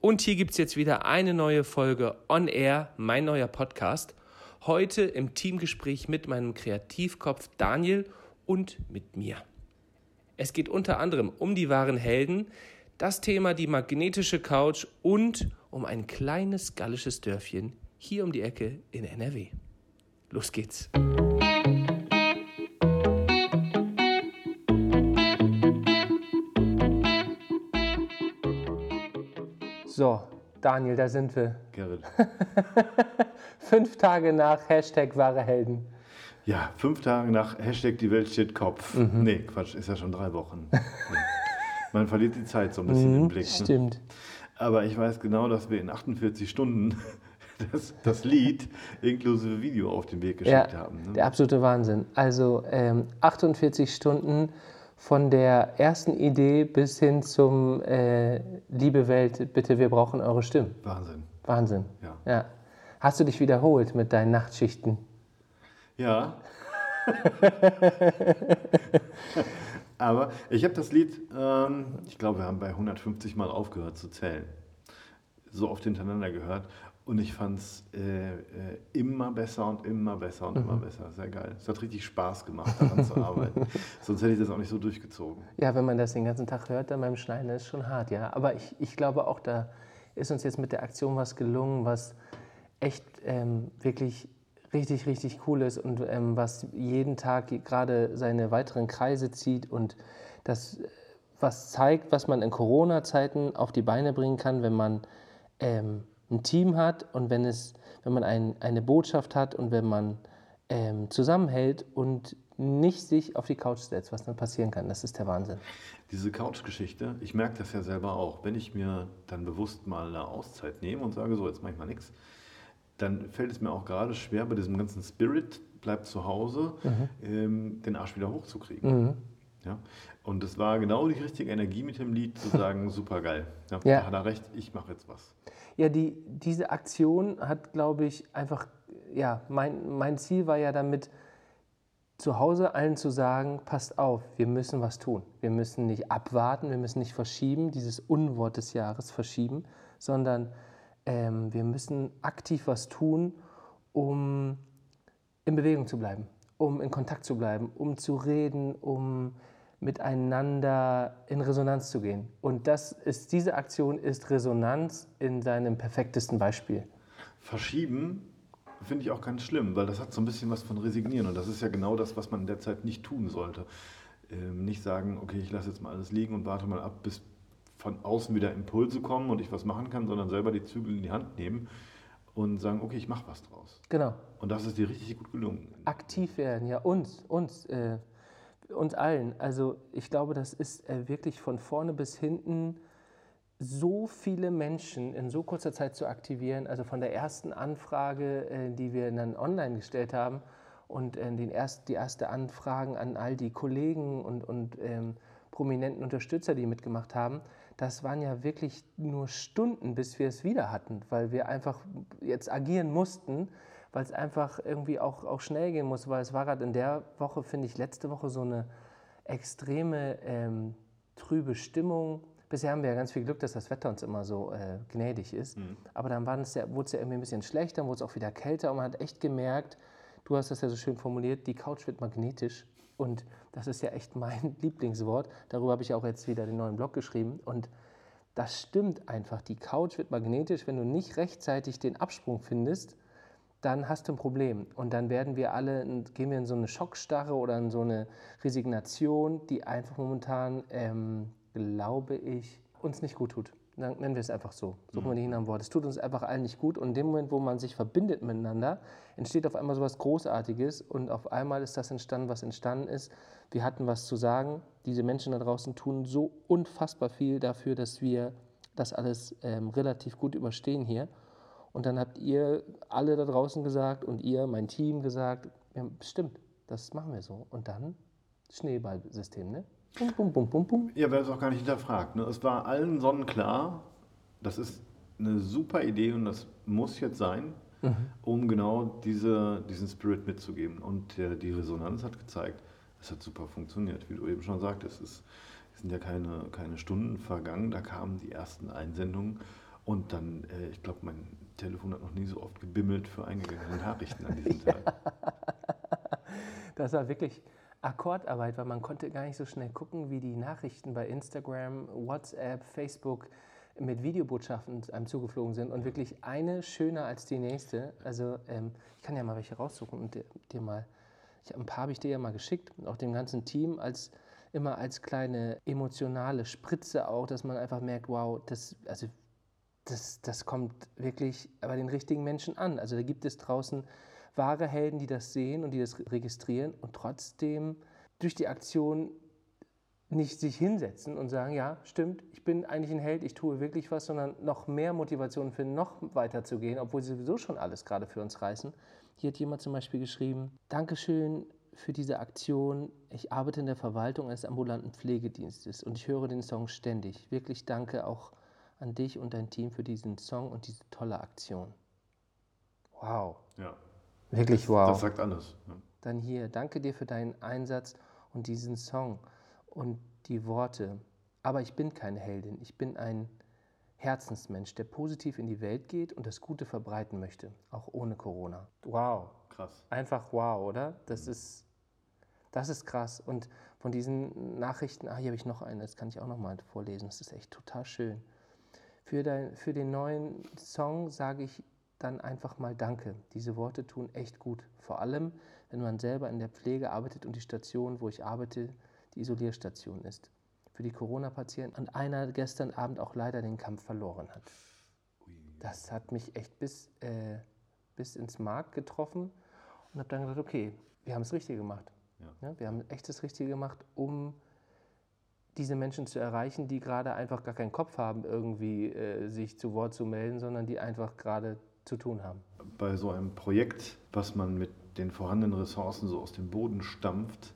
Und hier gibt es jetzt wieder eine neue Folge On Air, mein neuer Podcast. Heute im Teamgespräch mit meinem Kreativkopf Daniel und mit mir. Es geht unter anderem um die wahren Helden, das Thema die magnetische Couch und um ein kleines gallisches Dörfchen hier um die Ecke in NRW. Los geht's. Daniel, da sind wir. Gerrit. Fünf Tage nach Hashtag wahre Helden. Ja, fünf Tage nach Hashtag die Welt steht Kopf. Mhm. Nee, Quatsch, ist ja schon drei Wochen. Nee. Man verliert die Zeit so ein bisschen mhm, im Blick. Ne? Stimmt. Aber ich weiß genau, dass wir in 48 Stunden das, das Lied inklusive Video auf den Weg geschickt ja, haben. Ne? Der absolute Wahnsinn. Also ähm, 48 Stunden von der ersten Idee bis hin zum äh, Liebe Welt, bitte, wir brauchen eure Stimmen. Wahnsinn. Wahnsinn. Ja. ja. Hast du dich wiederholt mit deinen Nachtschichten? Ja. Aber ich habe das Lied, ähm, ich glaube, wir haben bei 150 Mal aufgehört zu zählen. So oft hintereinander gehört. Und ich fand es äh, äh, immer besser und immer besser und mhm. immer besser. Sehr geil. Es hat richtig Spaß gemacht, daran zu arbeiten. Sonst hätte ich das auch nicht so durchgezogen. Ja, wenn man das den ganzen Tag hört, dann beim Schneiden, ist schon hart, ja. Aber ich, ich glaube auch, da ist uns jetzt mit der Aktion was gelungen, was echt ähm, wirklich richtig, richtig cool ist und ähm, was jeden Tag gerade seine weiteren Kreise zieht und das, was zeigt, was man in Corona-Zeiten auf die Beine bringen kann, wenn man ähm, ein Team hat und wenn, es, wenn man ein, eine Botschaft hat und wenn man ähm, zusammenhält und nicht sich auf die Couch setzt, was dann passieren kann. Das ist der Wahnsinn. Diese Couch-Geschichte, ich merke das ja selber auch. Wenn ich mir dann bewusst mal eine Auszeit nehme und sage, so, jetzt mache ich mal nichts, dann fällt es mir auch gerade schwer, bei diesem ganzen Spirit, bleibt zu Hause, mhm. ähm, den Arsch wieder hochzukriegen. Mhm. Ja? Und es war genau die richtige Energie mit dem Lied, zu sagen, super geil. Ja, ja. Da hat er recht, ich mache jetzt was. Ja, die, diese Aktion hat, glaube ich, einfach, ja, mein, mein Ziel war ja damit, zu Hause allen zu sagen, passt auf, wir müssen was tun. Wir müssen nicht abwarten, wir müssen nicht verschieben, dieses Unwort des Jahres verschieben, sondern ähm, wir müssen aktiv was tun, um in Bewegung zu bleiben, um in Kontakt zu bleiben, um zu reden, um miteinander in Resonanz zu gehen. Und das ist, diese Aktion ist Resonanz in seinem perfektesten Beispiel. Verschieben finde ich auch ganz schlimm, weil das hat so ein bisschen was von Resignieren. Und das ist ja genau das, was man in der Zeit nicht tun sollte. Ähm, nicht sagen, okay, ich lasse jetzt mal alles liegen und warte mal ab, bis von außen wieder Impulse kommen und ich was machen kann, sondern selber die Zügel in die Hand nehmen und sagen, okay, ich mache was draus. Genau. Und das ist dir richtig gut gelungen. Aktiv werden, ja, uns, uns. Äh uns allen. Also ich glaube, das ist äh, wirklich von vorne bis hinten so viele Menschen in so kurzer Zeit zu aktivieren. Also von der ersten Anfrage, äh, die wir dann online gestellt haben und äh, den erst, die erste Anfragen an all die Kollegen und, und ähm, prominenten Unterstützer, die mitgemacht haben, das waren ja wirklich nur Stunden, bis wir es wieder hatten, weil wir einfach jetzt agieren mussten weil es einfach irgendwie auch, auch schnell gehen muss, weil es war gerade in der Woche, finde ich, letzte Woche so eine extreme ähm, trübe Stimmung. Bisher haben wir ja ganz viel Glück, dass das Wetter uns immer so äh, gnädig ist. Mhm. Aber dann wurde es ja irgendwie ein bisschen schlechter, dann wurde es auch wieder kälter und man hat echt gemerkt, du hast das ja so schön formuliert, die Couch wird magnetisch. Und das ist ja echt mein Lieblingswort. Darüber habe ich auch jetzt wieder den neuen Blog geschrieben. Und das stimmt einfach. Die Couch wird magnetisch, wenn du nicht rechtzeitig den Absprung findest dann hast du ein Problem. Und dann werden wir alle, gehen wir in so eine Schockstarre oder in so eine Resignation, die einfach momentan, ähm, glaube ich, uns nicht gut tut. Dann nennen wir es einfach so. Suchen wir nicht nach einem Wort. Es tut uns einfach allen nicht gut. Und in dem Moment, wo man sich verbindet miteinander, entsteht auf einmal so etwas Großartiges. Und auf einmal ist das entstanden, was entstanden ist. Wir hatten was zu sagen. Diese Menschen da draußen tun so unfassbar viel dafür, dass wir das alles ähm, relativ gut überstehen hier. Und dann habt ihr alle da draußen gesagt und ihr, mein Team, gesagt, ja, stimmt, das machen wir so. Und dann Schneeballsystem, ne? Bum, bum, bum, bum, bum. Ja, wir haben es auch gar nicht hinterfragt. Ne? Es war allen sonnenklar, das ist eine super Idee und das muss jetzt sein, mhm. um genau diese, diesen Spirit mitzugeben. Und der, die Resonanz hat gezeigt, es hat super funktioniert, wie du eben schon sagtest. Es, es sind ja keine, keine Stunden vergangen, da kamen die ersten Einsendungen Und dann, äh, ich glaube, mein Telefon hat noch nie so oft gebimmelt für eingegangene Nachrichten an diesem Tag. Das war wirklich Akkordarbeit, weil man konnte gar nicht so schnell gucken, wie die Nachrichten bei Instagram, WhatsApp, Facebook mit Videobotschaften einem zugeflogen sind und wirklich eine schöner als die nächste. Also ähm, ich kann ja mal welche raussuchen und dir, dir mal, ich, ein paar habe ich dir ja mal geschickt und auch dem ganzen Team als immer als kleine emotionale Spritze auch, dass man einfach merkt, wow, das, also das, das kommt wirklich bei den richtigen Menschen an. Also da gibt es draußen wahre Helden, die das sehen und die das registrieren und trotzdem durch die Aktion nicht sich hinsetzen und sagen, ja, stimmt, ich bin eigentlich ein Held, ich tue wirklich was, sondern noch mehr Motivation finden, noch weiter zu gehen, obwohl sie sowieso schon alles gerade für uns reißen. Hier hat jemand zum Beispiel geschrieben, Dankeschön für diese Aktion. Ich arbeite in der Verwaltung eines ambulanten Pflegedienstes und ich höre den Song ständig. Wirklich danke auch an dich und dein Team für diesen Song und diese tolle Aktion. Wow. Ja. Wirklich wow. Das sagt alles. Ja. Dann hier, danke dir für deinen Einsatz und diesen Song und die Worte. Aber ich bin keine Heldin, ich bin ein Herzensmensch, der positiv in die Welt geht und das Gute verbreiten möchte, auch ohne Corona. Wow. Krass. Einfach wow, oder? Das ist, das ist krass. Und von diesen Nachrichten, ah, hier habe ich noch eine, das kann ich auch noch mal vorlesen, das ist echt total schön. Für, dein, für den neuen Song sage ich dann einfach mal Danke. Diese Worte tun echt gut. Vor allem, wenn man selber in der Pflege arbeitet und die Station, wo ich arbeite, die Isolierstation ist. Für die Corona-Patienten und einer gestern Abend auch leider den Kampf verloren hat. Das hat mich echt bis, äh, bis ins Mark getroffen und habe dann gesagt, okay, wir haben es richtig gemacht. Ja. Ja, wir haben echt das Richtige gemacht, um diese Menschen zu erreichen, die gerade einfach gar keinen Kopf haben, irgendwie äh, sich zu Wort zu melden, sondern die einfach gerade zu tun haben. Bei so einem Projekt, was man mit den vorhandenen Ressourcen so aus dem Boden stampft,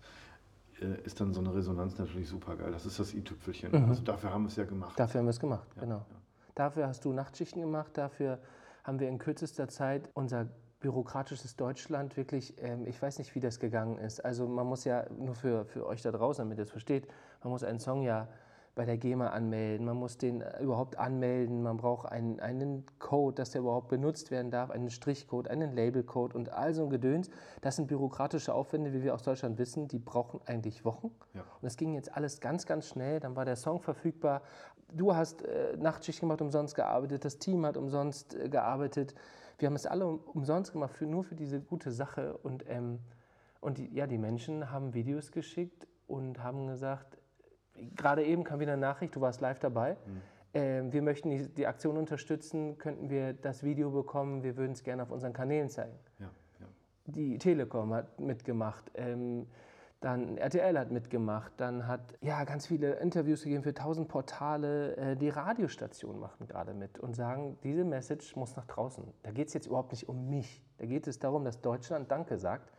äh, ist dann so eine Resonanz natürlich super geil. Das ist das i-Tüpfelchen. Mhm. Also dafür haben wir es ja gemacht. Dafür haben wir es gemacht, Ja, genau. ja. Dafür hast du Nachtschichten gemacht, dafür haben wir in kürzester Zeit unser bürokratisches Deutschland wirklich, ähm, ich weiß nicht, wie das gegangen ist. Also man muss ja, nur für, für euch da draußen, damit ihr es versteht, man muss einen Song ja bei der GEMA anmelden, man muss den äh, überhaupt anmelden, man braucht einen, einen Code, dass der überhaupt benutzt werden darf, einen Strichcode, einen Labelcode und all so ein Gedöns. Das sind bürokratische Aufwände, wie wir aus Deutschland wissen, die brauchen eigentlich Wochen. Ja. Und es ging jetzt alles ganz, ganz schnell. Dann war der Song verfügbar. Du hast äh, Nachtschicht gemacht, umsonst gearbeitet. Das Team hat umsonst äh, gearbeitet. Wir haben es alle um, umsonst gemacht, für, nur für diese gute Sache. Und, ähm, und die, ja, die Menschen haben Videos geschickt und haben gesagt, gerade eben kam wieder eine Nachricht, du warst live dabei. Ähm, wir möchten die, die Aktion unterstützen, könnten wir das Video bekommen, wir würden es gerne auf unseren Kanälen zeigen. Ja, ja. Die Telekom hat mitgemacht, ähm, dann RTL hat mitgemacht, dann hat ja ganz viele Interviews gegeben für tausend Portale. Äh, die Radiostationen machen gerade mit und sagen, diese Message muss nach draußen. Da geht es jetzt überhaupt nicht um mich. Da geht es darum, dass Deutschland Danke sagt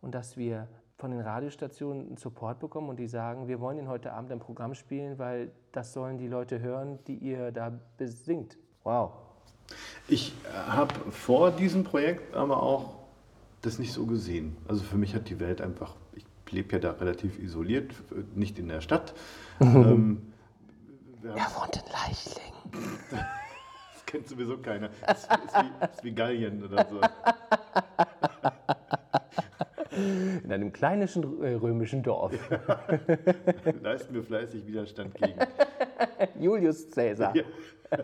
und dass wir von den Radiostationen einen Support bekommen und die sagen, wir wollen Ihnen heute Abend ein Programm spielen, weil das sollen die Leute hören, die ihr da besingt. Wow. Ich habe vor diesem Projekt aber auch das nicht so gesehen. Also für mich hat die Welt einfach, lebe ja da relativ isoliert, nicht in der Stadt. ähm, wir haben- Er wohnt in Leichling. das kennt sowieso keiner. Das ist, wie, ist wie Gallien oder so. In einem kleinen äh, römischen Dorf. Leisten wir fleißig Widerstand gegen. Julius Caesar. Ja.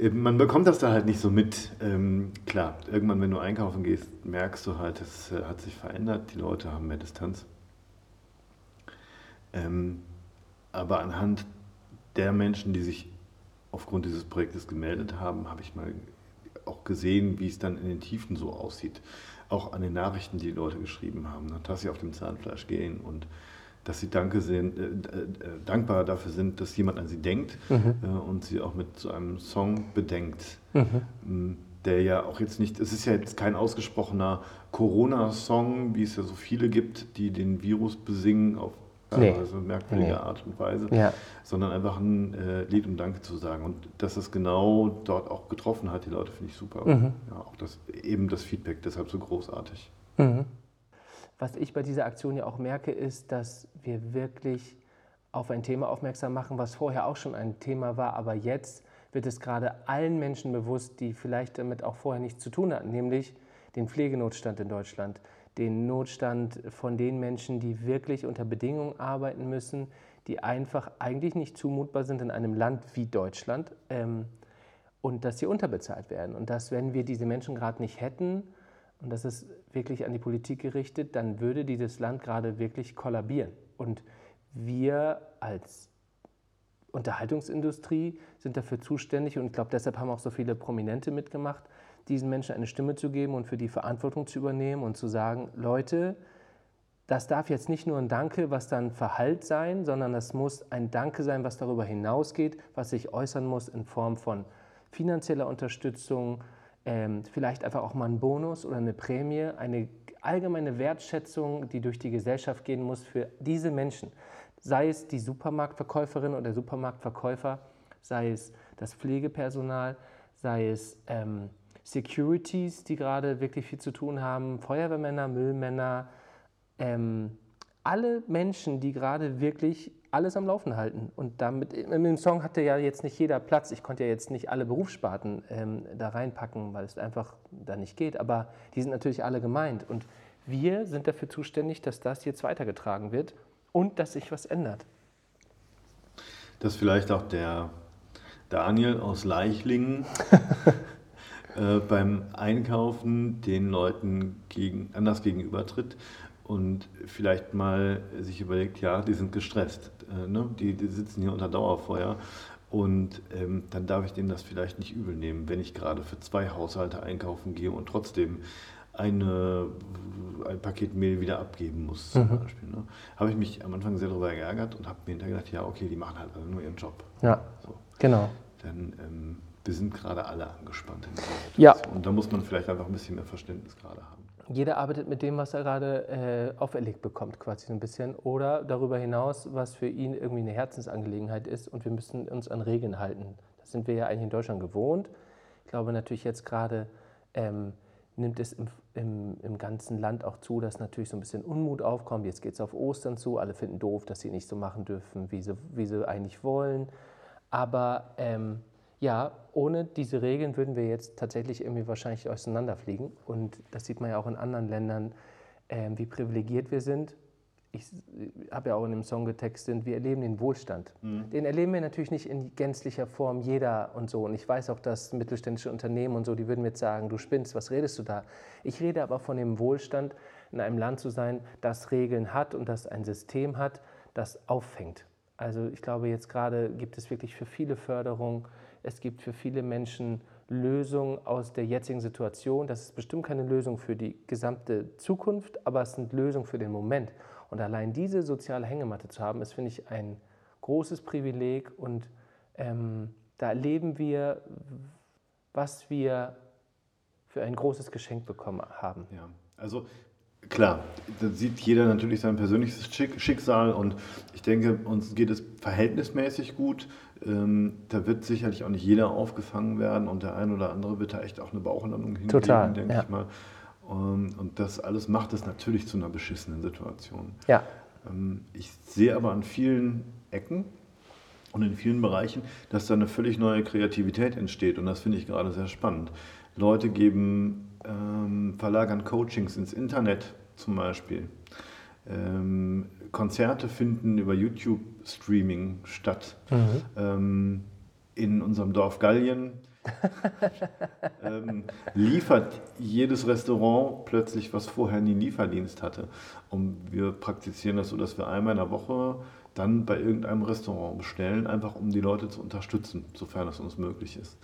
Äh, Man bekommt das da halt nicht so mit. Ähm, klar, irgendwann, wenn du einkaufen gehst, merkst du halt, es äh, hat sich verändert. Die Leute haben mehr Distanz. Ähm, aber anhand der Menschen, die sich aufgrund dieses Projektes gemeldet haben, habe ich mal auch gesehen, wie es dann in den Tiefen so aussieht. Auch an den Nachrichten, die die Leute geschrieben haben, dass sie auf dem Zahnfleisch gehen und dass sie danke sind, äh, äh, dankbar dafür sind, dass jemand an sie denkt äh, und sie auch mit so einem Song bedenkt, m, der ja auch jetzt nicht, es ist ja jetzt kein ausgesprochener Corona-Song, wie es ja so viele gibt, die den Virus besingen auf Nee. teilweise merkwürdige Nee. Art und Weise, Ja. sondern einfach ein äh, Lied um Danke zu sagen. Und dass es genau dort auch getroffen hat, die Leute finde ich super. Mhm. Ja, auch das, eben das Feedback deshalb so großartig. Mhm. Was ich bei dieser Aktion ja auch merke, ist, dass wir wirklich auf ein Thema aufmerksam machen, was vorher auch schon ein Thema war, aber jetzt wird es gerade allen Menschen bewusst, die vielleicht damit auch vorher nichts zu tun hatten, nämlich den Pflegenotstand in Deutschland, den Notstand von den Menschen, die wirklich unter Bedingungen arbeiten müssen, die einfach eigentlich nicht zumutbar sind in einem Land wie Deutschland ähm, und dass sie unterbezahlt werden. Und dass, wenn wir diese Menschen gerade nicht hätten, und das ist wirklich an die Politik gerichtet, dann würde dieses Land gerade wirklich kollabieren. Und wir als Unterhaltungsindustrie sind dafür zuständig und ich glaube, deshalb haben auch so viele Prominente mitgemacht, diesen Menschen eine Stimme zu geben und für die Verantwortung zu übernehmen und zu sagen, Leute, das darf jetzt nicht nur ein Danke, was dann Verhalt sein, sondern das muss ein Danke sein, was darüber hinausgeht, was sich äußern muss in Form von finanzieller Unterstützung, ähm, vielleicht einfach auch mal ein Bonus oder eine Prämie, eine allgemeine Wertschätzung, die durch die Gesellschaft gehen muss für diese Menschen. Sei es die Supermarktverkäuferin oder der Supermarktverkäufer, sei es das Pflegepersonal, sei es ähm, Securities, die gerade wirklich viel zu tun haben, Feuerwehrmänner, Müllmänner, ähm, alle Menschen, die gerade wirklich alles am Laufen halten. Und damit, dem Song hatte ja jetzt nicht jeder Platz. Ich konnte ja jetzt nicht alle Berufssparten ähm, da reinpacken, weil es einfach da nicht geht. Aber die sind natürlich alle gemeint. Und wir sind dafür zuständig, dass das jetzt weitergetragen wird und dass sich was ändert. Dass vielleicht auch der Daniel aus Leichlingen äh, beim Einkaufen den Leuten gegen, anders gegenübertritt und vielleicht mal sich überlegt, ja, die sind gestresst, äh, ne? die, die, sitzen hier unter Dauerfeuer und ähm, dann darf ich denen das vielleicht nicht übel nehmen, wenn ich gerade für zwei Haushalte einkaufen gehe und trotzdem eine, ein Paket Mehl wieder abgeben muss, zum mhm. Beispiel. Ne? Habe ich mich am Anfang sehr darüber geärgert und habe mir hinterher gedacht, ja, okay, die machen halt also nur ihren Job. Ja, so. genau. Denn ähm, wir sind gerade alle angespannt in. Ja. Und da muss man vielleicht einfach ein bisschen mehr Verständnis gerade haben. Jeder arbeitet mit dem, was er gerade äh, auferlegt bekommt, quasi so ein bisschen. Oder darüber hinaus, was für ihn irgendwie eine Herzensangelegenheit ist. Und wir müssen uns an Regeln halten. Das sind wir ja eigentlich in Deutschland gewohnt. Ich glaube natürlich jetzt gerade ähm, nimmt es im, im, im, ganzen Land auch zu, dass natürlich so ein bisschen Unmut aufkommt. Jetzt geht es auf Ostern zu. Alle finden doof, dass sie nicht so machen dürfen, wie sie, wie sie eigentlich wollen. Aber ähm, ja, ohne diese Regeln würden wir jetzt tatsächlich irgendwie wahrscheinlich auseinanderfliegen. Und das sieht man ja auch in anderen Ländern, äh, wie privilegiert wir sind. Ich habe ja auch in dem Song getextet, wir erleben den Wohlstand. Mhm. Den erleben wir natürlich nicht in gänzlicher Form jeder und so. Und ich weiß auch, dass mittelständische Unternehmen und so, die würden mir jetzt sagen, du spinnst, was redest du da? Ich rede aber von dem Wohlstand, in einem Land zu sein, das Regeln hat und das ein System hat, das auffängt. Also ich glaube, jetzt gerade gibt es wirklich für viele Förderungen, es gibt für viele Menschen Lösungen aus der jetzigen Situation. Das ist bestimmt keine Lösung für die gesamte Zukunft, aber es sind Lösungen für den Moment. Und allein diese soziale Hängematte zu haben, ist, finde ich, ein großes Privileg. Und ähm, da erleben wir, was wir für ein großes Geschenk bekommen haben. Ja, also Klar, da sieht jeder natürlich sein persönliches Schicksal und ich denke, uns geht es verhältnismäßig gut. Ähm, da wird sicherlich auch nicht jeder aufgefangen werden und der ein oder andere wird da echt auch eine Bauchlandung hinkriegen, denke ja. ich mal. Ähm, und das alles macht es natürlich zu einer beschissenen Situation. Ja. Ähm, ich sehe aber an vielen Ecken und in vielen Bereichen, dass da eine völlig neue Kreativität entsteht und das finde ich gerade sehr spannend. Leute geben, ähm, verlagern Coachings ins Internet zum Beispiel. Ähm, Konzerte finden über YouTube-Streaming statt. Mhm. Ähm, in unserem Dorf Gallien ähm, liefert jedes Restaurant plötzlich, was vorher nie Lieferdienst hatte. Und wir praktizieren das so, dass wir einmal in der Woche dann bei irgendeinem Restaurant bestellen, einfach um die Leute zu unterstützen, sofern es uns möglich ist.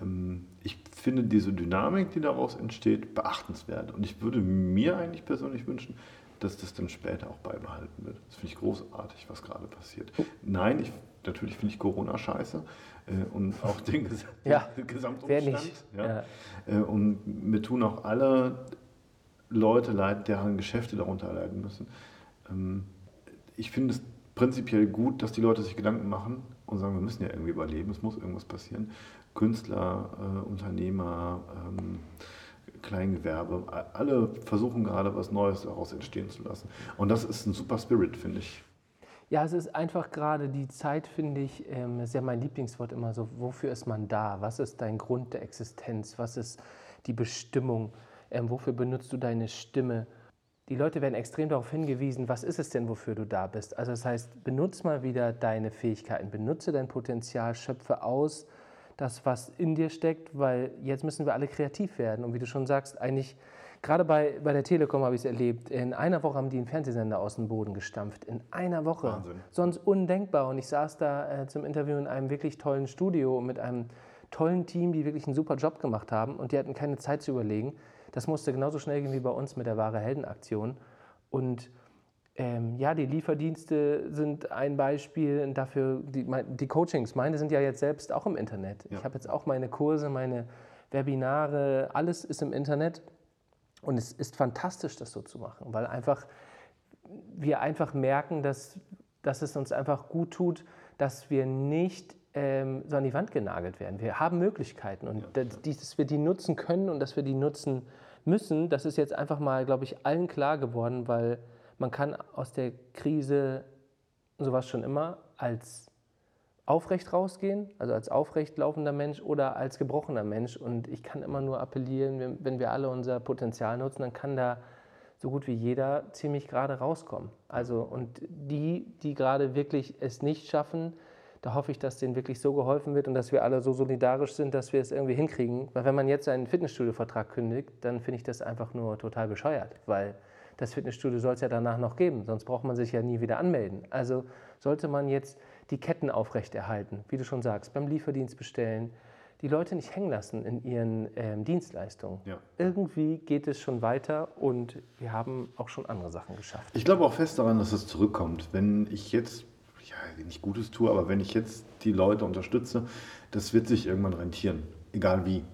Ähm, ich finde diese Dynamik, die daraus entsteht, beachtenswert. Und ich würde mir eigentlich persönlich wünschen, dass das dann später auch beibehalten wird. Das finde ich großartig, was gerade passiert. Nein, ich, natürlich finde ich Corona scheiße äh, und auch den, Ges ja, Gesamtumstand. Ja. Ja. Äh, und mir tun auch alle Leute leid, deren Geschäfte darunter leiden müssen. Ähm, ich finde es prinzipiell gut, dass die Leute sich Gedanken machen und sagen, wir müssen ja irgendwie überleben, es muss irgendwas passieren. Künstler, äh, Unternehmer, ähm, Kleingewerbe, alle versuchen gerade was Neues daraus entstehen zu lassen. Und das ist ein super Spirit, finde ich. Ja, es ist einfach gerade die Zeit, finde ich, ähm, ist ja mein Lieblingswort immer so, wofür ist man da? Was ist dein Grund der Existenz? Was ist die Bestimmung? Ähm, wofür benutzt du deine Stimme? Die Leute werden extrem darauf hingewiesen, was ist es denn, wofür du da bist? Also das heißt, benutze mal wieder deine Fähigkeiten, benutze dein Potenzial, schöpfe aus das, was in dir steckt, weil jetzt müssen wir alle kreativ werden. Und wie du schon sagst, eigentlich Gerade bei, bei der Telekom habe ich es erlebt. In einer Woche haben die einen Fernsehsender aus dem Boden gestampft. In einer Woche. Wahnsinn. Sonst undenkbar. Und ich saß da äh, zum Interview in einem wirklich tollen Studio mit einem tollen Team, die wirklich einen super Job gemacht haben. Und die hatten keine Zeit zu überlegen. Das musste genauso schnell gehen wie bei uns mit der wahre Heldenaktion. Und ähm, ja, die Lieferdienste sind ein Beispiel dafür, die, die, Coachings, meine sind ja jetzt selbst auch im Internet. Ja. Ich habe jetzt auch meine Kurse, meine Webinare, alles ist im Internet. Und es ist fantastisch, das so zu machen, weil einfach wir einfach merken, dass, dass es uns einfach gut tut, dass wir nicht ähm, so an die Wand genagelt werden. Wir haben Möglichkeiten und ja, dass, dass wir die nutzen können und dass wir die nutzen müssen, das ist jetzt einfach mal, glaube ich, allen klar geworden, weil man kann aus der Krise sowas schon immer als aufrecht rausgehen, also als aufrecht laufender Mensch oder als gebrochener Mensch. Und ich kann immer nur appellieren, wenn wir alle unser Potenzial nutzen, dann kann da so gut wie jeder ziemlich gerade rauskommen. Also und die, die gerade wirklich es nicht schaffen, da hoffe ich, dass denen wirklich so geholfen wird und dass wir alle so solidarisch sind, dass wir es irgendwie hinkriegen. Weil wenn man jetzt einen Fitnessstudio-Vertrag kündigt, dann finde ich das einfach nur total bescheuert, weil das Fitnessstudio soll es ja danach noch geben, sonst braucht man sich ja nie wieder anmelden. Also sollte man jetzt die Ketten aufrechterhalten, wie du schon sagst, beim Lieferdienst bestellen, die Leute nicht hängen lassen in ihren ähm, Dienstleistungen. Ja. Irgendwie geht es schon weiter und wir haben auch schon andere Sachen geschafft. Ich glaube auch fest daran, dass es zurückkommt. Wenn ich jetzt, ja, nicht Gutes tue, aber wenn ich jetzt die Leute unterstütze, das wird sich irgendwann rentieren, egal wie.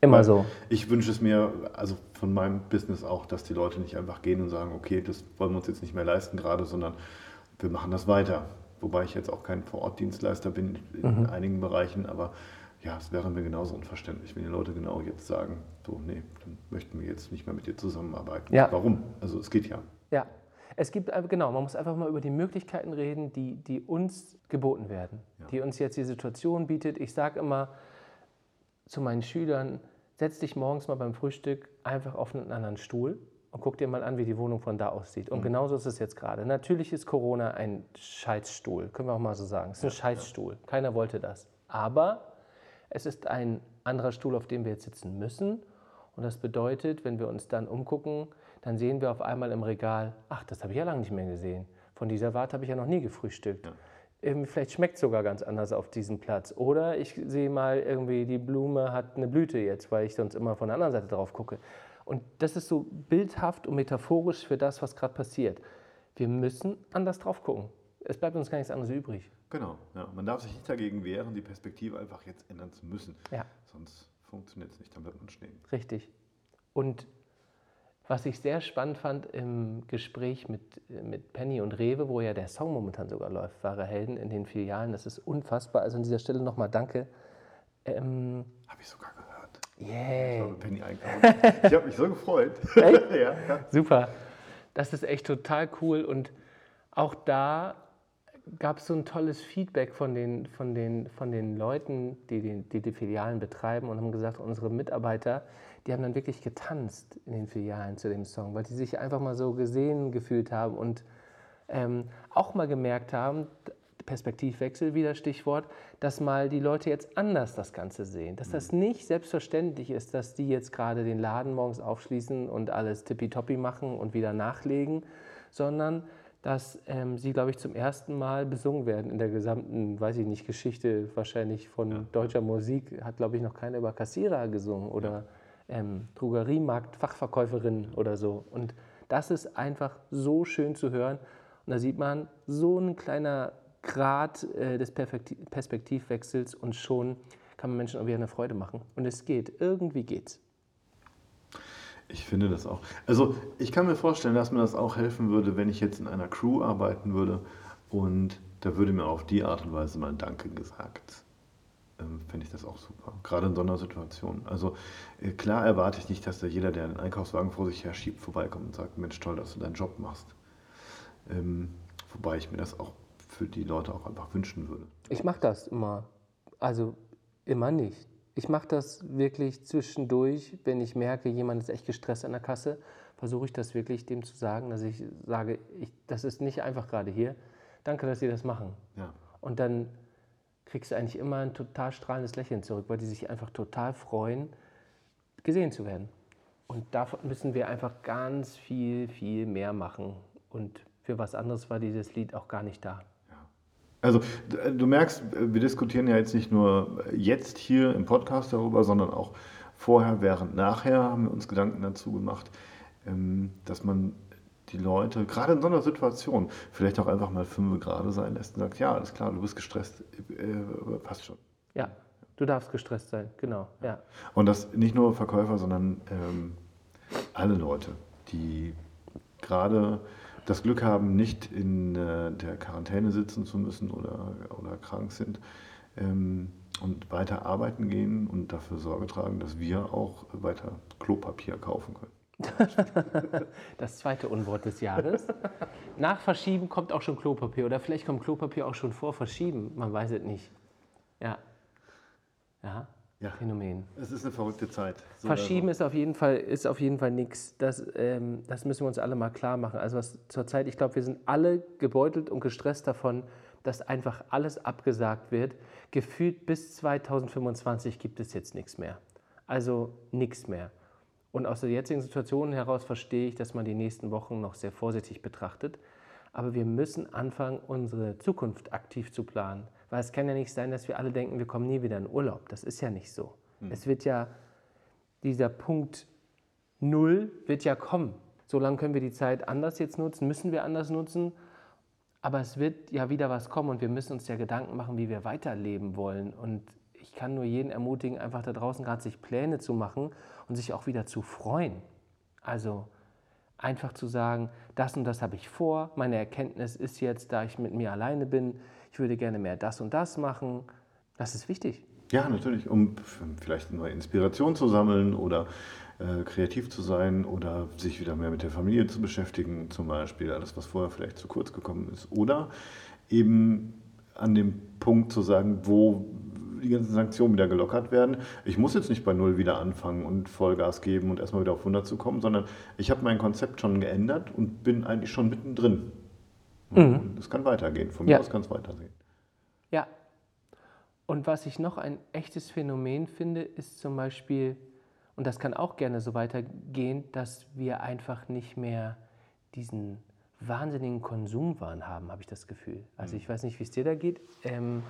Immer Weil so. Ich wünsche es mir, also von meinem Business auch, dass die Leute nicht einfach gehen und sagen, okay, das wollen wir uns jetzt nicht mehr leisten gerade, sondern wir machen das weiter. Wobei ich jetzt auch kein Vorortdienstleister bin in mhm. einigen Bereichen, aber ja, es wäre mir genauso unverständlich, wenn die Leute genau jetzt sagen, so, nee, dann möchten wir jetzt nicht mehr mit dir zusammenarbeiten. Ja. Warum? Also es geht ja. Ja, es gibt, genau, man muss einfach mal über die Möglichkeiten reden, die, die uns geboten werden, ja. die uns jetzt die Situation bietet. Ich sage immer zu meinen Schülern, setz dich morgens mal beim Frühstück einfach auf einen anderen Stuhl und guck dir mal an, wie die Wohnung von da aussieht. Und mhm. genauso ist es jetzt gerade. Natürlich ist Corona ein Scheißstuhl, können wir auch mal so sagen. Es ist ein ja, Scheißstuhl. Ja. Keiner wollte das. Aber es ist ein anderer Stuhl, auf dem wir jetzt sitzen müssen. Und das bedeutet, wenn wir uns dann umgucken, dann sehen wir auf einmal im Regal, ach, das habe ich ja lange nicht mehr gesehen. Von dieser Warte habe ich ja noch nie gefrühstückt. Ja. Vielleicht schmeckt es sogar ganz anders auf diesem Platz. Oder ich sehe mal irgendwie, die Blume hat eine Blüte jetzt, weil ich sonst immer von der anderen Seite drauf gucke. Und das ist so bildhaft und metaphorisch für das, was gerade passiert. Wir müssen anders drauf gucken. Es bleibt uns gar nichts anderes übrig. Genau, ja. man darf sich nicht dagegen wehren, die Perspektive einfach jetzt ändern zu müssen. Ja. Sonst funktioniert es nicht, dann wird man stehen. Richtig. Und was ich sehr spannend fand im Gespräch mit, mit Penny und Rewe, wo ja der Song momentan sogar läuft, wahre Helden in den Filialen, das ist unfassbar. Also an dieser Stelle nochmal danke. Ähm, Habe ich sogar gehört. Yeah. Ich habe Penny einkaufen. Ich habe mich so gefreut. Echt? ja, ja. Super. Das ist echt total cool. Und auch da gab es so ein tolles Feedback von den, von den, von den Leuten, die die, die die Filialen betreiben und haben gesagt, unsere Mitarbeiter, die haben dann wirklich getanzt in den Filialen zu dem Song, weil die sich einfach mal so gesehen gefühlt haben und ähm, auch mal gemerkt haben, Perspektivwechsel wieder Stichwort, dass mal die Leute jetzt anders das Ganze sehen. Dass das mhm. nicht selbstverständlich ist, dass die jetzt gerade den Laden morgens aufschließen und alles tippitoppi machen und wieder nachlegen, sondern dass ähm, sie, glaube ich, zum ersten Mal besungen werden in der gesamten, weiß ich nicht, Geschichte wahrscheinlich von ja. deutscher Musik. Hat, glaube ich, noch keiner über Kassierer gesungen oder ja. Ähm, Drogeriemarkt, Fachverkäuferin oder so. Und das ist einfach so schön zu hören. Und da sieht man, so ein kleiner Grad äh, des Perspektivwechsels und schon kann man Menschen auch wieder eine Freude machen. Und es geht, irgendwie geht's. Ich finde das auch. Also ich kann mir vorstellen, dass mir das auch helfen würde, wenn ich jetzt in einer Crew arbeiten würde und da würde mir auf die Art und Weise mal Danke gesagt. Ähm, Finde ich das auch super. Gerade in so einer Situation. Also äh, klar erwarte ich nicht, dass da jeder, der einen Einkaufswagen vor sich her schiebt, vorbeikommt und sagt, Mensch, toll, dass du deinen Job machst. Ähm, Wobei ich mir das auch für die Leute auch einfach wünschen würde. Ich mache das immer. Also immer nicht. Ich mache das wirklich zwischendurch, wenn ich merke, jemand ist echt gestresst an der Kasse, versuche ich das wirklich dem zu sagen, dass ich sage, ich, das ist nicht einfach gerade hier. Danke, dass Sie das machen. Ja. Und dann kriegst du eigentlich immer ein total strahlendes Lächeln zurück, weil die sich einfach total freuen, gesehen zu werden. Und davon müssen wir einfach ganz viel, viel mehr machen. Und für was anderes war dieses Lied auch gar nicht da. Also du merkst, wir diskutieren ja jetzt nicht nur jetzt hier im Podcast darüber, sondern auch vorher, während, nachher haben wir uns Gedanken dazu gemacht, ähm, dass man die Leute, gerade in so einer Situation, vielleicht auch einfach mal fünf Grad sein lässt und sagt, ja, alles klar, du bist gestresst, äh, passt schon. Ja, du darfst gestresst sein, genau. Ja. Und das nicht nur Verkäufer, sondern ähm, alle Leute, die gerade das Glück haben, nicht in äh, der Quarantäne sitzen zu müssen oder, oder krank sind ähm, und weiter arbeiten gehen und dafür Sorge tragen, dass wir auch weiter Klopapier kaufen können. Das zweite Unwort des Jahres. Nach Verschieben kommt auch schon Klopapier oder vielleicht kommt Klopapier auch schon vor Verschieben, man weiß es nicht. Ja. Ja. Ja. Phänomen. Es ist eine verrückte Zeit. So Verschieben ist auf jeden Fall, ist auf jeden Fall nichts. Das, ähm, das müssen wir uns alle mal klar machen. Also was zurzeit, ich glaube, wir sind alle gebeutelt und gestresst davon, dass einfach alles abgesagt wird. Gefühlt bis 2025 gibt es jetzt nichts mehr. Also nichts mehr. Und aus der jetzigen Situation heraus verstehe ich, dass man die nächsten Wochen noch sehr vorsichtig betrachtet. Aber wir müssen anfangen, unsere Zukunft aktiv zu planen. Weil es kann ja nicht sein, dass wir alle denken, wir kommen nie wieder in Urlaub. Das ist ja nicht so. Mhm. Es wird ja, dieser Punkt Null wird ja kommen. Solange können wir die Zeit anders jetzt nutzen, müssen wir anders nutzen. Aber es wird ja wieder was kommen und wir müssen uns ja Gedanken machen, wie wir weiterleben wollen. Und ich kann nur jeden ermutigen, einfach da draußen gerade sich Pläne zu machen und sich auch wieder zu freuen. Also einfach zu sagen, das und das habe ich vor, meine Erkenntnis ist jetzt, da ich mit mir alleine bin, ich würde gerne mehr das und das machen. Das ist wichtig. Ja, natürlich, um vielleicht neue Inspiration zu sammeln oder äh, kreativ zu sein oder sich wieder mehr mit der Familie zu beschäftigen, zum Beispiel, alles, was vorher vielleicht zu kurz gekommen ist. Oder eben an dem Punkt zu sagen, wo die ganzen Sanktionen wieder gelockert werden. Ich muss jetzt nicht bei Null wieder anfangen und Vollgas geben und erstmal wieder auf 100 zu kommen, sondern ich habe mein Konzept schon geändert und bin eigentlich schon mittendrin. Mhm. Es kann weitergehen. Von mir ja. aus kann es weitergehen. Ja. Und was ich noch ein echtes Phänomen finde, ist zum Beispiel, und das kann auch gerne so weitergehen, dass wir einfach nicht mehr diesen wahnsinnigen Konsumwahn haben, habe ich das Gefühl. Also mhm. ich weiß nicht, wie es dir da geht. Ähm,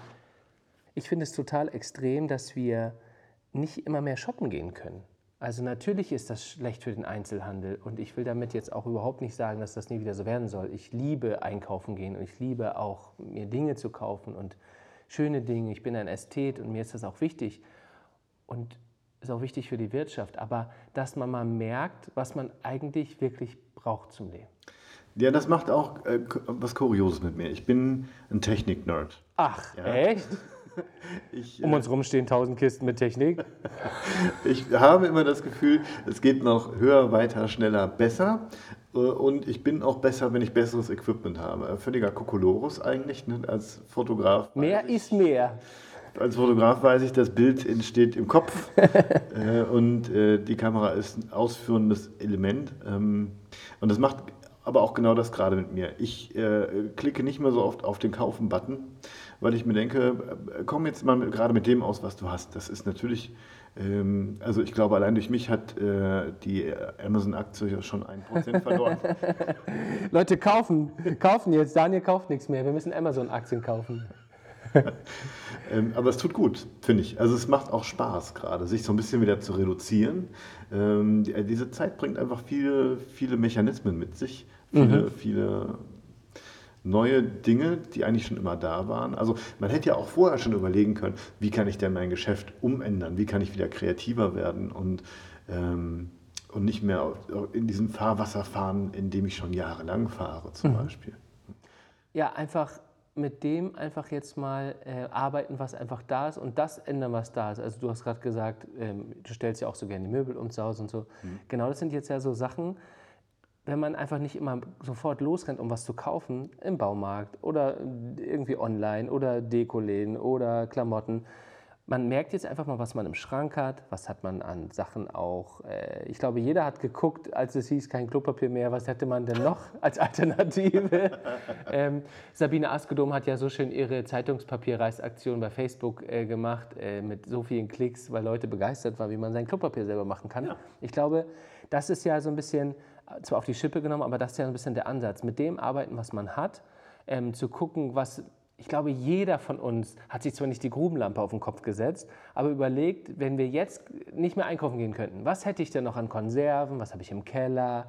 ich finde es total extrem, dass wir nicht immer mehr shoppen gehen können. Also natürlich ist das schlecht für den Einzelhandel und ich will damit jetzt auch überhaupt nicht sagen, dass das nie wieder so werden soll. Ich liebe einkaufen gehen und ich liebe auch mir Dinge zu kaufen und schöne Dinge. Ich bin ein Ästhet und mir ist das auch wichtig und ist auch wichtig für die Wirtschaft. Aber dass man mal merkt, was man eigentlich wirklich braucht zum Leben. Ja, das macht auch äh, was Kurioses mit mir. Ich bin ein Technik-Nerd. Ach, ja. echt? Ich, um uns herum stehen tausend Kisten mit Technik. ich habe immer das Gefühl, es geht noch höher, weiter, schneller, besser. Äh, und ich bin auch besser, wenn ich besseres Equipment habe. Völliger Kokolorus eigentlich ne? als Fotograf. Mehr ich, ist mehr. Als Fotograf weiß ich, das Bild entsteht im Kopf äh, und äh, die Kamera ist ein ausführendes Element. Ähm, und das macht aber auch genau das gerade mit mir. Ich äh, klicke nicht mehr so oft auf den Kaufen-Button, weil ich mir denke, komm jetzt mal mit, gerade mit dem aus, was du hast. Das ist natürlich, ähm, also ich glaube, allein durch mich hat äh, die Amazon-Aktie schon ein Prozent verloren. Leute, kaufen, kaufen jetzt. Daniel kauft nichts mehr. Wir müssen Amazon-Aktien kaufen. ähm, aber es tut gut, finde ich. Also es macht auch Spaß gerade, sich so ein bisschen wieder zu reduzieren. Ähm, die, diese Zeit bringt einfach viele, viele Mechanismen mit sich, viele, mhm. viele neue Dinge, die eigentlich schon immer da waren. Also man hätte ja auch vorher schon überlegen können, wie kann ich denn mein Geschäft umändern, wie kann ich wieder kreativer werden und, ähm, und nicht mehr in diesem Fahrwasser fahren, in dem ich schon jahrelang fahre zum mhm. Beispiel. Ja, einfach mit dem einfach jetzt mal äh, arbeiten, was einfach da ist und das ändern, was da ist. Also du hast gerade gesagt, ähm, du stellst ja auch so gerne die Möbel um zu Hause und so. Mhm. Genau, das sind jetzt ja so Sachen, wenn man einfach nicht immer sofort losrennt, um was zu kaufen, im Baumarkt oder irgendwie online oder Dekoläden oder Klamotten, man merkt jetzt einfach mal, was man im Schrank hat, was hat man an Sachen auch. Äh, ich glaube, jeder hat geguckt, als es hieß, kein Klopapier mehr, was hätte man denn noch als Alternative? ähm, Sabine Askedom hat ja so schön ihre Zeitungspapierreißaktion bei Facebook äh, gemacht, äh, mit so vielen Klicks, weil Leute begeistert waren, wie man sein Klopapier selber machen kann. Ja. Ich glaube, das ist ja so ein bisschen, zwar auf die Schippe genommen, aber das ist ja ein bisschen der Ansatz. Mit dem arbeiten, was man hat, ähm, zu gucken, was ich glaube, jeder von uns hat sich zwar nicht die Grubenlampe auf den Kopf gesetzt, aber überlegt, wenn wir jetzt nicht mehr einkaufen gehen könnten, was hätte ich denn noch an Konserven, was habe ich im Keller?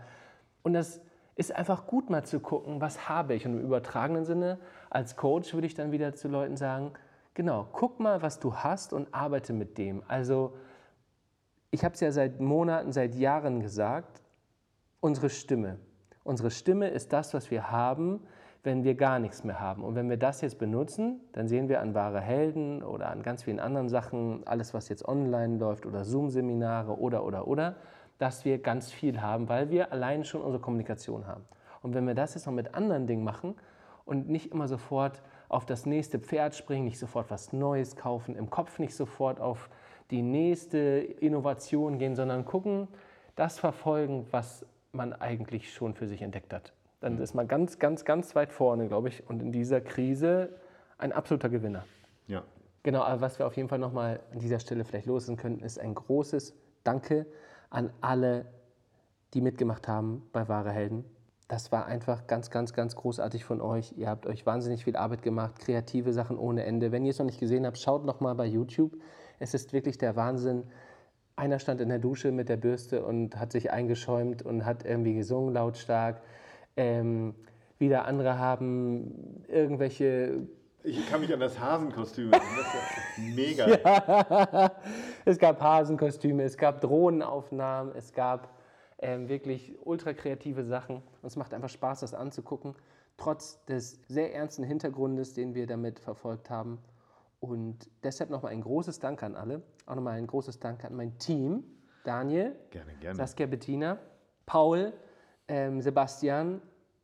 Und das ist einfach gut mal zu gucken, was habe ich. Und im übertragenen Sinne, als Coach würde ich dann wieder zu Leuten sagen, genau, guck mal, was du hast und arbeite mit dem. Also ich habe es ja seit Monaten, seit Jahren gesagt, unsere Stimme. Unsere Stimme ist das, was wir haben, wenn wir gar nichts mehr haben. Und wenn wir das jetzt benutzen, dann sehen wir an wahre Helden oder an ganz vielen anderen Sachen, alles was jetzt online läuft oder Zoom-Seminare oder, oder, oder, dass wir ganz viel haben, weil wir allein schon unsere Kommunikation haben. Und wenn wir das jetzt noch mit anderen Dingen machen und nicht immer sofort auf das nächste Pferd springen, nicht sofort was Neues kaufen, im Kopf nicht sofort auf die nächste Innovation gehen, sondern gucken, das verfolgen, was man eigentlich schon für sich entdeckt hat dann ist man ganz, ganz, ganz weit vorne, glaube ich. Und in dieser Krise ein absoluter Gewinner. Ja. Genau, aber was wir auf jeden Fall nochmal an dieser Stelle vielleicht loslassen könnten, ist ein großes Danke an alle, die mitgemacht haben bei Wahre Helden. Das war einfach ganz, ganz, ganz großartig von euch. Ihr habt euch wahnsinnig viel Arbeit gemacht, kreative Sachen ohne Ende. Wenn ihr es noch nicht gesehen habt, schaut noch mal bei YouTube. Es ist wirklich der Wahnsinn. Einer stand in der Dusche mit der Bürste und hat sich eingeschäumt und hat irgendwie gesungen lautstark. Ähm, wieder andere haben irgendwelche. Ich kann mich an das Hasenkostüm erinnern. Das ist mega. ja. Es gab Hasenkostüme, es gab Drohnenaufnahmen, es gab ähm, wirklich ultra kreative Sachen. Und es macht einfach Spaß, das anzugucken, trotz des sehr ernsten Hintergrundes, den wir damit verfolgt haben. Und deshalb nochmal ein großes Dank an alle. Auch nochmal ein großes Dank an mein Team. Daniel, gerne, gerne. Saskia Bettina, Paul, ähm, Sebastian,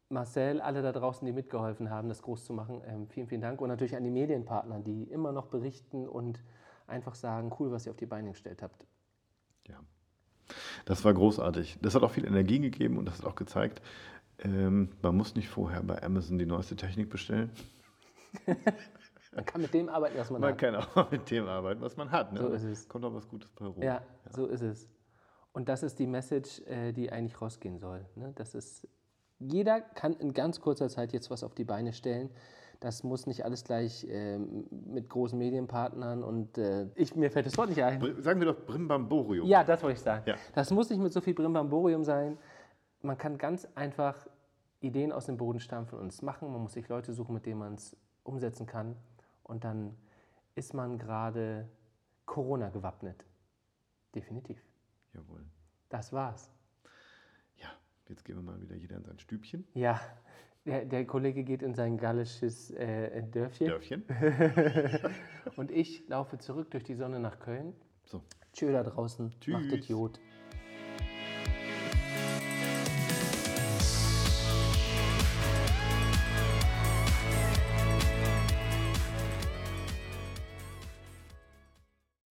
Marcel, alle da draußen, die mitgeholfen haben, das groß zu machen. Ähm, vielen, vielen Dank. Und natürlich an die Medienpartner, die immer noch berichten und einfach sagen, cool, was ihr auf die Beine gestellt habt. Ja, das war großartig. Das hat auch viel Energie gegeben und das hat auch gezeigt, ähm, man muss nicht vorher bei Amazon die neueste Technik bestellen. man kann mit dem arbeiten, was man, man hat. Man kann auch mit dem arbeiten, was man hat. Ne? So ist es. Kommt auch was Gutes bei rum. Ja, ja, so ist es. Und das ist die Message, äh, die eigentlich rausgehen soll. Ne? Das ist, jeder kann in ganz kurzer Zeit jetzt was auf die Beine stellen. Das muss nicht alles gleich äh, mit großen Medienpartnern und äh, ich, mir fällt das Wort nicht ein. Sagen wir doch Brimbamborium. Ja, das wollte ich sagen. Ja. Das muss nicht mit so viel Brimbamborium sein. Man kann ganz einfach Ideen aus dem Boden stampfen und es machen. Man muss sich Leute suchen, mit denen man es umsetzen kann. Und dann ist man gerade Corona gewappnet. Definitiv. Jawohl. Das war's. Ja, jetzt gehen wir mal wieder jeder in sein Stübchen. Ja, der, der Kollege geht in sein gallisches äh, Dörfchen. Dörfchen. Und ich laufe zurück durch die Sonne nach Köln. So. Tschö da draußen. Tschüss. Macht Idiot.